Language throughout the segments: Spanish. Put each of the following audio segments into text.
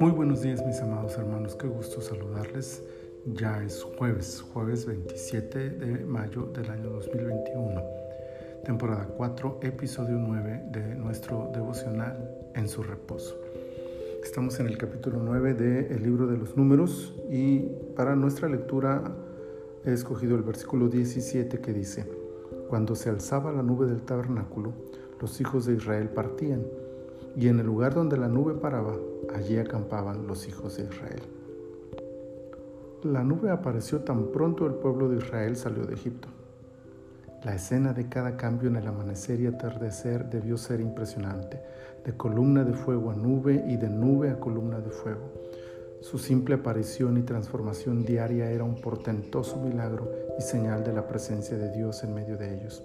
Muy buenos días mis amados hermanos, qué gusto saludarles. Ya es jueves, jueves 27 de mayo del año 2021, temporada 4, episodio 9 de nuestro devocional En su reposo. Estamos en el capítulo 9 del libro de los números y para nuestra lectura he escogido el versículo 17 que dice, Cuando se alzaba la nube del tabernáculo, los hijos de Israel partían y en el lugar donde la nube paraba, allí acampaban los hijos de Israel. La nube apareció tan pronto el pueblo de Israel salió de Egipto. La escena de cada cambio en el amanecer y atardecer debió ser impresionante, de columna de fuego a nube y de nube a columna de fuego. Su simple aparición y transformación diaria era un portentoso milagro y señal de la presencia de Dios en medio de ellos.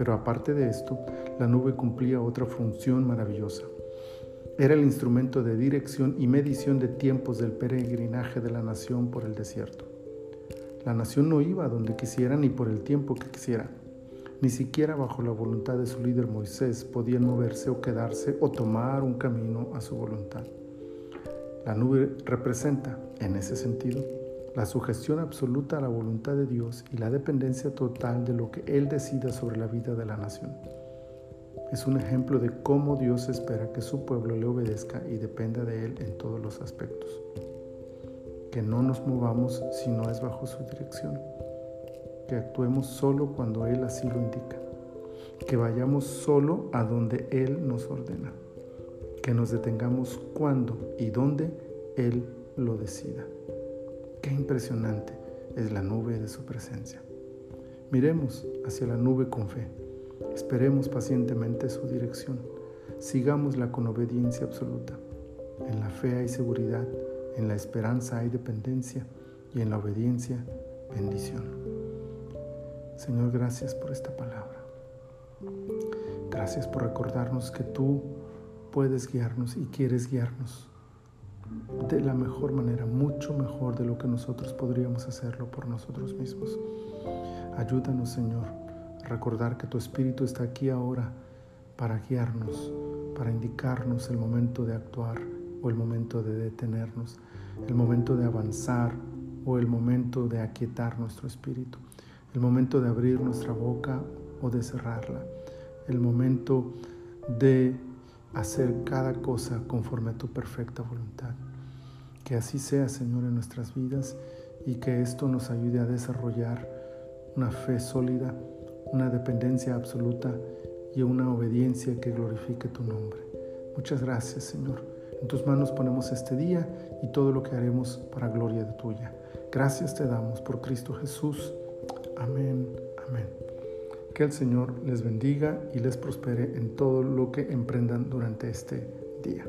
Pero aparte de esto, la nube cumplía otra función maravillosa. Era el instrumento de dirección y medición de tiempos del peregrinaje de la nación por el desierto. La nación no iba donde quisiera ni por el tiempo que quisiera. Ni siquiera bajo la voluntad de su líder Moisés podían moverse o quedarse o tomar un camino a su voluntad. La nube representa, en ese sentido, la sugestión absoluta a la voluntad de Dios y la dependencia total de lo que Él decida sobre la vida de la nación. Es un ejemplo de cómo Dios espera que su pueblo le obedezca y dependa de Él en todos los aspectos. Que no nos movamos si no es bajo su dirección. Que actuemos solo cuando Él así lo indica. Que vayamos solo a donde Él nos ordena. Que nos detengamos cuando y donde Él lo decida. Qué impresionante es la nube de su presencia. Miremos hacia la nube con fe. Esperemos pacientemente su dirección. Sigámosla con obediencia absoluta. En la fe hay seguridad, en la esperanza hay dependencia y en la obediencia bendición. Señor, gracias por esta palabra. Gracias por recordarnos que tú puedes guiarnos y quieres guiarnos de la mejor manera, mucho mejor de lo que nosotros podríamos hacerlo por nosotros mismos. Ayúdanos, Señor, a recordar que tu Espíritu está aquí ahora para guiarnos, para indicarnos el momento de actuar o el momento de detenernos, el momento de avanzar o el momento de aquietar nuestro espíritu, el momento de abrir nuestra boca o de cerrarla, el momento de hacer cada cosa conforme a tu perfecta voluntad. Que así sea, Señor, en nuestras vidas y que esto nos ayude a desarrollar una fe sólida, una dependencia absoluta y una obediencia que glorifique tu nombre. Muchas gracias, Señor. En tus manos ponemos este día y todo lo que haremos para gloria de tuya. Gracias te damos por Cristo Jesús. Amén, amén. Que el Señor les bendiga y les prospere en todo lo que emprendan durante este día.